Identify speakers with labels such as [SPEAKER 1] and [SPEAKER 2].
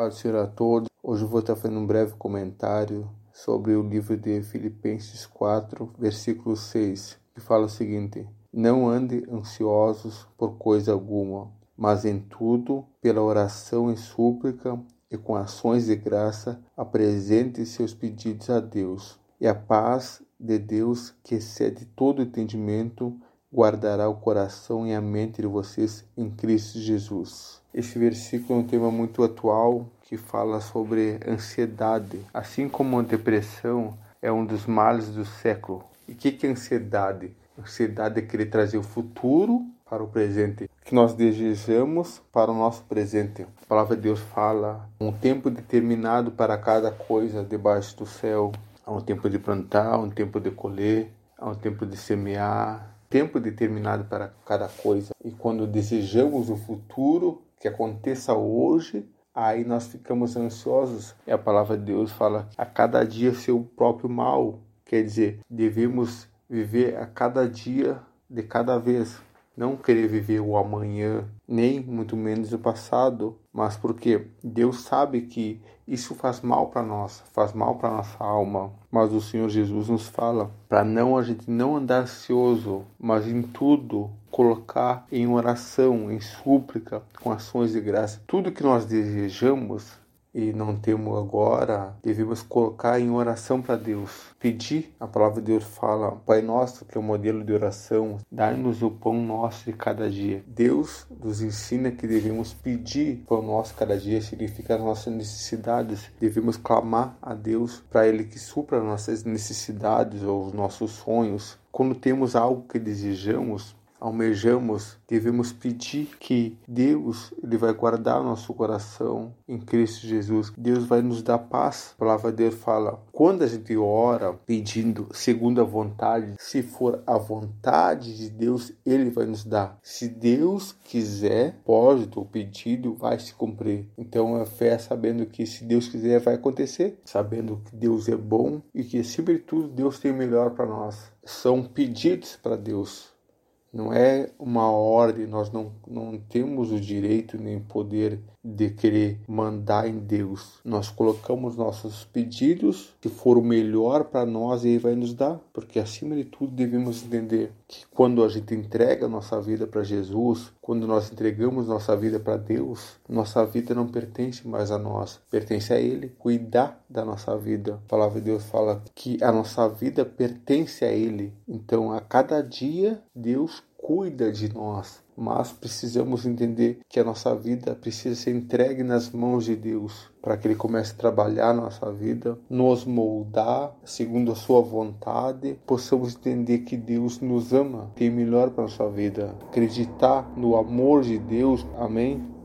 [SPEAKER 1] Paz Senhor a todos. Hoje vou estar fazendo um breve comentário sobre o livro de Filipenses 4, versículo 6, que fala o seguinte: Não ande ansiosos por coisa alguma, mas em tudo, pela oração e súplica e com ações de graça, apresente seus pedidos a Deus. E a paz de Deus, que excede todo entendimento, guardará o coração e a mente de vocês em Cristo Jesus. Esse versículo é um tema muito atual que fala sobre ansiedade, assim como a depressão é um dos males do século. E o que, que é ansiedade? Ansiedade é querer trazer o futuro para o presente, que nós desejamos para o nosso presente. A palavra de Deus fala um tempo determinado para cada coisa debaixo do céu. Há um tempo de plantar, um tempo de colher, há um tempo de semear, tempo determinado para cada coisa. E quando desejamos o futuro que aconteça hoje, aí nós ficamos ansiosos. E a palavra de Deus fala a cada dia seu próprio mal. Quer dizer, devemos viver a cada dia de cada vez não querer viver o amanhã, nem muito menos o passado, mas porque Deus sabe que isso faz mal para nós, faz mal para nossa alma. Mas o Senhor Jesus nos fala para não a gente não andar ansioso, mas em tudo colocar em oração, em súplica, com ações de graça, tudo que nós desejamos e não temos agora, devemos colocar em oração para Deus. Pedir, a palavra de Deus fala, Pai Nosso, que é o modelo de oração, dá-nos o pão nosso de cada dia. Deus nos ensina que devemos pedir pão nosso cada dia, significa as nossas necessidades. Devemos clamar a Deus para Ele que supra nossas necessidades ou os nossos sonhos. Quando temos algo que desejamos, almejamos, devemos pedir que Deus ele vai guardar nosso coração em Cristo Jesus. Deus vai nos dar paz. A palavra de Deus fala: quando a gente ora pedindo segundo a vontade, se for a vontade de Deus, ele vai nos dar. Se Deus quiser, pode, o pedido vai se cumprir. Então a fé é sabendo que se Deus quiser vai acontecer, sabendo que Deus é bom e que acima de tudo Deus tem o melhor para nós. São pedidos para Deus não é uma ordem, nós não, não temos o direito nem poder de querer mandar em Deus. Nós colocamos nossos pedidos, que for o melhor para nós, e Ele vai nos dar, porque acima de tudo devemos entender que quando a gente entrega nossa vida para Jesus, quando nós entregamos nossa vida para Deus, nossa vida não pertence mais a nós, pertence a Ele cuidar da nossa vida. A palavra de Deus fala que a nossa vida pertence a Ele. Então, a cada dia, Deus cuida de nós, mas precisamos entender que a nossa vida precisa ser entregue nas mãos de Deus para que Ele comece a trabalhar a nossa vida, nos moldar segundo a Sua vontade, possamos entender que Deus nos ama, tem melhor para a nossa vida, acreditar no amor de Deus, amém?